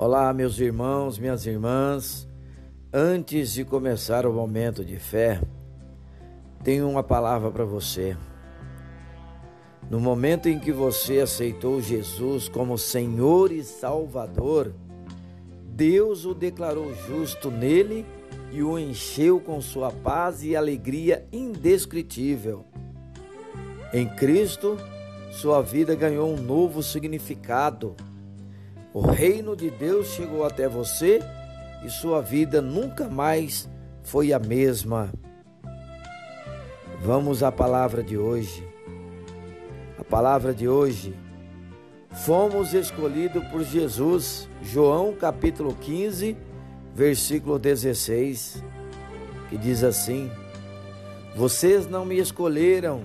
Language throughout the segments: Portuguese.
Olá, meus irmãos, minhas irmãs. Antes de começar o momento de fé, tenho uma palavra para você. No momento em que você aceitou Jesus como Senhor e Salvador, Deus o declarou justo nele e o encheu com sua paz e alegria indescritível. Em Cristo, sua vida ganhou um novo significado o reino de Deus chegou até você e sua vida nunca mais foi a mesma. Vamos à palavra de hoje. A palavra de hoje. Fomos escolhidos por Jesus, João capítulo 15, versículo 16, que diz assim: Vocês não me escolheram,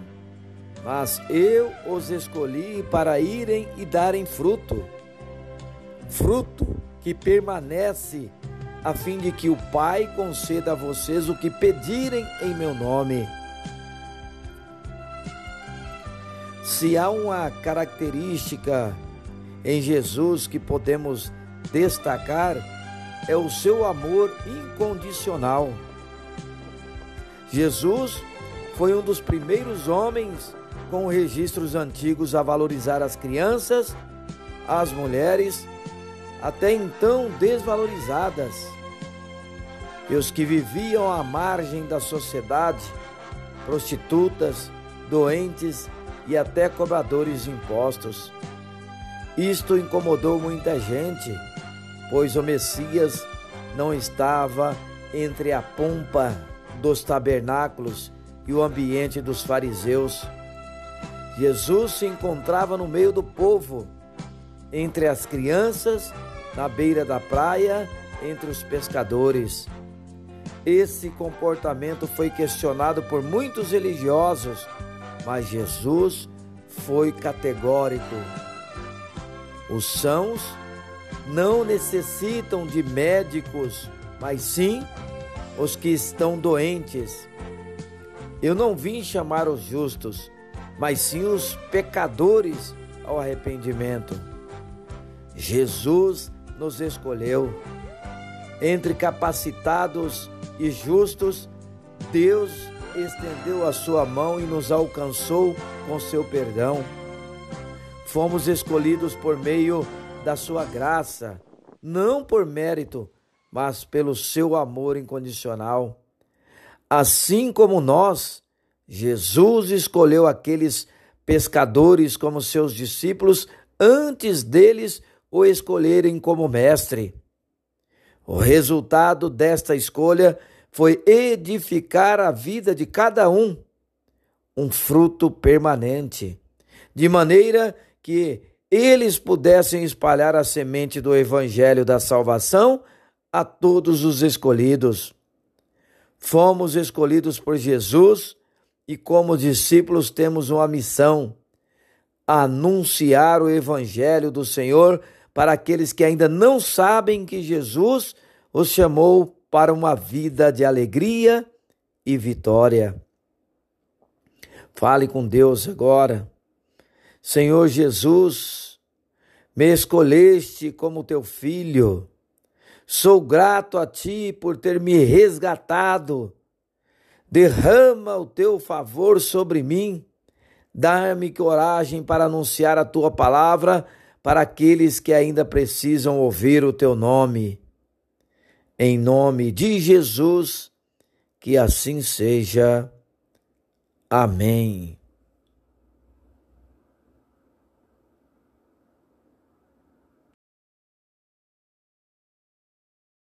mas eu os escolhi para irem e darem fruto fruto que permanece, a fim de que o Pai conceda a vocês o que pedirem em meu nome. Se há uma característica em Jesus que podemos destacar, é o seu amor incondicional. Jesus foi um dos primeiros homens com registros antigos a valorizar as crianças, as mulheres até então desvalorizadas, e os que viviam à margem da sociedade, prostitutas, doentes e até cobradores de impostos. Isto incomodou muita gente, pois o Messias não estava entre a pompa dos tabernáculos e o ambiente dos fariseus. Jesus se encontrava no meio do povo, entre as crianças na beira da praia, entre os pescadores. Esse comportamento foi questionado por muitos religiosos, mas Jesus foi categórico. Os sãos não necessitam de médicos, mas sim os que estão doentes. Eu não vim chamar os justos, mas sim os pecadores ao arrependimento. Jesus nos escolheu. Entre capacitados e justos, Deus estendeu a sua mão e nos alcançou com seu perdão. Fomos escolhidos por meio da sua graça, não por mérito, mas pelo seu amor incondicional. Assim como nós, Jesus escolheu aqueles pescadores como seus discípulos antes deles o escolherem como mestre. O resultado desta escolha foi edificar a vida de cada um, um fruto permanente, de maneira que eles pudessem espalhar a semente do evangelho da salvação a todos os escolhidos. Fomos escolhidos por Jesus e, como discípulos, temos uma missão: anunciar o evangelho do Senhor para aqueles que ainda não sabem que Jesus os chamou para uma vida de alegria e vitória. Fale com Deus agora. Senhor Jesus, me escolheste como teu filho. Sou grato a ti por ter me resgatado. Derrama o teu favor sobre mim. Dá-me coragem para anunciar a tua palavra para aqueles que ainda precisam ouvir o teu nome. Em nome de Jesus, que assim seja. Amém.